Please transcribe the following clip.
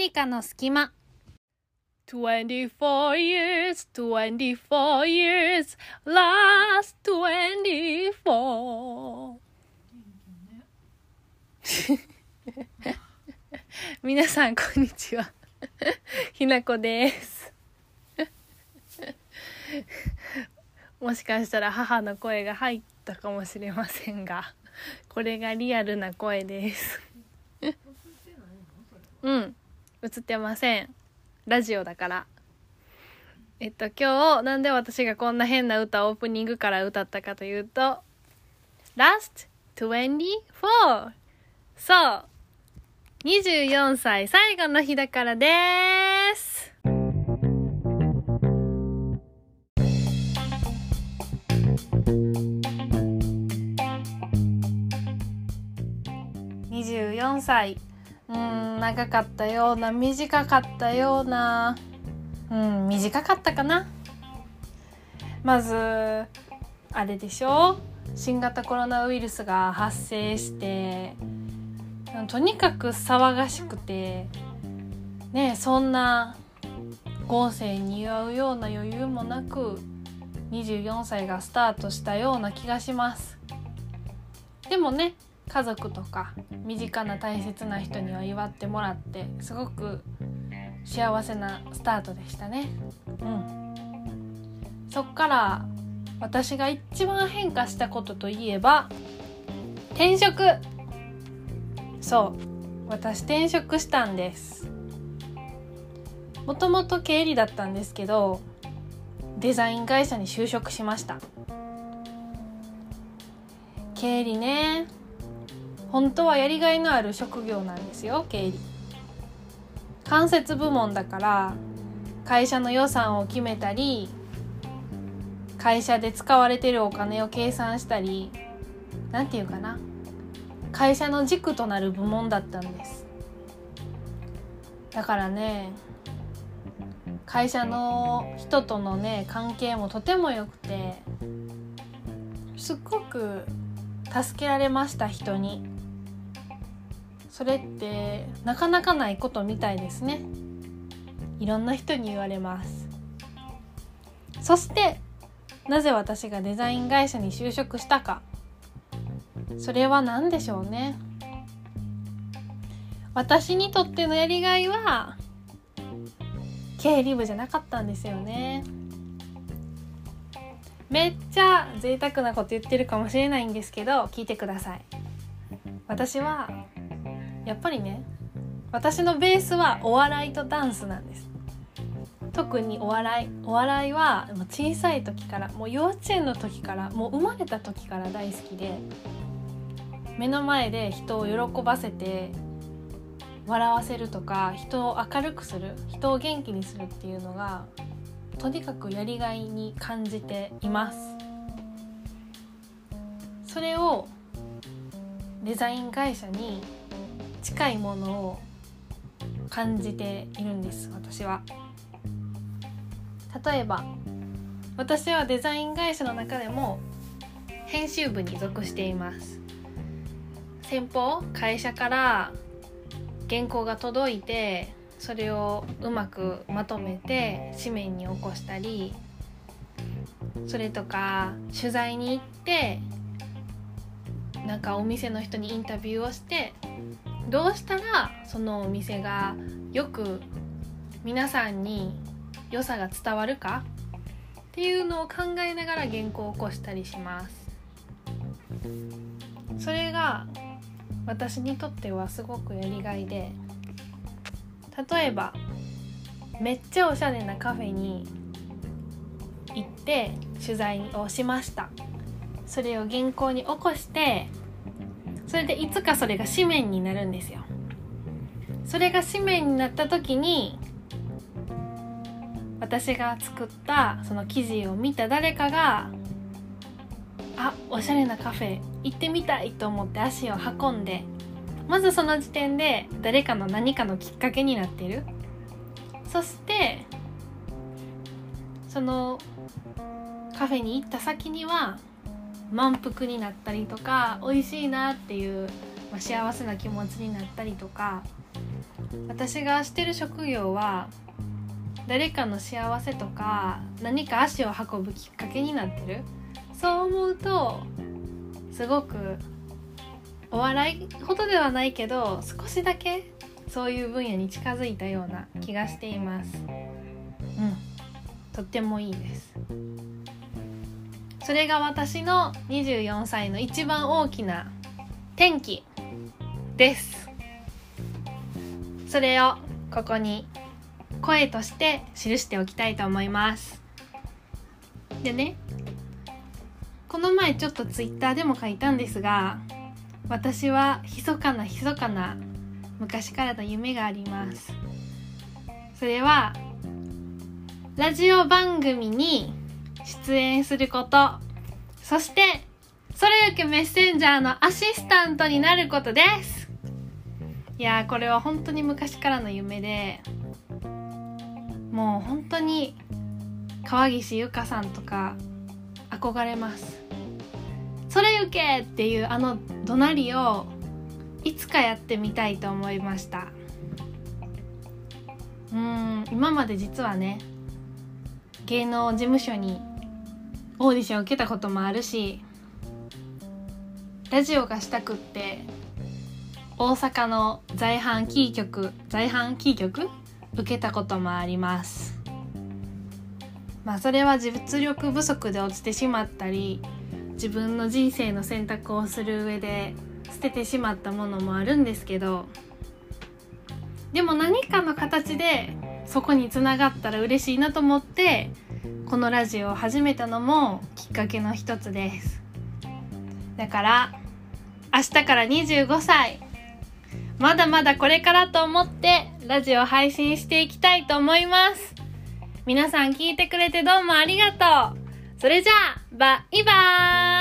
何かの隙間。24 years, 24 years, last 24. 皆さんこんにちは。ひなこです。もしかしたら母の声が入ったかもしれませんがこれがリアルな声です。うん映ってません。ラジオだから。えっと今日なんで私がこんな変な歌オープニングから歌ったかというと Last 24そう。24歳最後の日だからです。24歳。うん。長かったような短かったような。うん短かったかな。まずあれでしょ？新型コロナウイルスが発生してとにかく騒がしくてねそんな豪勢に祝うような余裕もなく24歳がスタートしたような気がします。でもね家族とか身近な大切な人には祝ってもらってすごく幸せなスタートでしたね。うん。そっから私が一番変化したことといえば転職。そう。私転職したんです。もともと経理だったんですけどデザイン会社に就職しました。経理ね本当はやりがいのある職業なんですよ経理。間接部門だから会社の予算を決めたり会社で使われてるお金を計算したり何て言うかな会社の軸となる部門だったんです。だからね会社の人とのね関係もとても良くてすっごく助けられました人に。それってなかなかないことみたいですね。いろんな人に言われます。そしてなぜ私がデザイン会社に就職したか。それは何でしょうね。私にとってのやりがいは経理部じゃなかったんですよね。めっちゃ贅沢なこと言ってるかもしれないんですけど聞いてください。私はやっぱりね私のベースはお笑いとダンスなんです。特にお笑い。お笑いは小さい時からもう幼稚園の時からもう生まれた時から大好きで目の前で人を喜ばせて笑わせるとか人を明るくする人を元気にするっていうのがとにかくやりがいに感じています。それをデザイン会社に近いものを感じているんです私は。例えば私はデザイン会社の中でも編集部に属しています。先方会社から原稿が届いてそれをうまくまとめて紙面に起こしたりそれとか取材に行ってなんかお店の人にインタビューをしてどうしたらそのお店がよく皆さんに良さが伝わるか？っていうのを考えながら原稿を起こしたりします。それが私にとってはすごくやりがいで例えばめっちゃおしゃれなカフェに行って取材をしました。それを原稿に起こしてそれでいつかそれが紙面になるんですよ。それが紙面になった時に私が作ったその記事を見た誰かがあおしゃれなカフェ行ってみたいと思って足を運んでまずその時点で誰かの何かのきっかけになってる。そしてそのカフェに行った先には満腹になったりとか美味しいなっていう、まあ、幸せな気持ちになったりとか私がしてる職業は誰かの幸せとか何か足を運ぶきっかけになってる。そう思うとすごくお笑いほどではないけど少しだけそういう分野に近づいたような気がしています。うん。とってもいいです。それが私の24歳の一番大きな転機です。それをここに声として記しておきたいと思います。でねこの前ちょっとツイッターでも書いたんですが私は密かな密かな昔からの夢があります。それはラジオ番組に出演すること。そしてそれゆけメッセンジャーのアシスタントになることです。いやこれは本当に昔からの夢で。もう本当に川岸優香さんとか憧れます。それゆけっていうあの怒鳴りをいつかやってみたいと思いました。うん今まで実はね芸能事務所にオーディション受けたこともあるしラジオがしたくって大阪の在阪キー局在阪キー局受けたこともあります。まあそれは実力不足で落ちてしまったり自分の人生の選択をする上で捨ててしまったものもあるんですけどでも何かの形でそこにつながったら嬉しいなと思ってこのラジオを始めたのもきっかけの一つです。だから明日から25歳。まだまだこれからと思ってラジオ配信していきたいと思います。皆さん聞いてくれてどうもありがとう。それじゃあバイバーイ。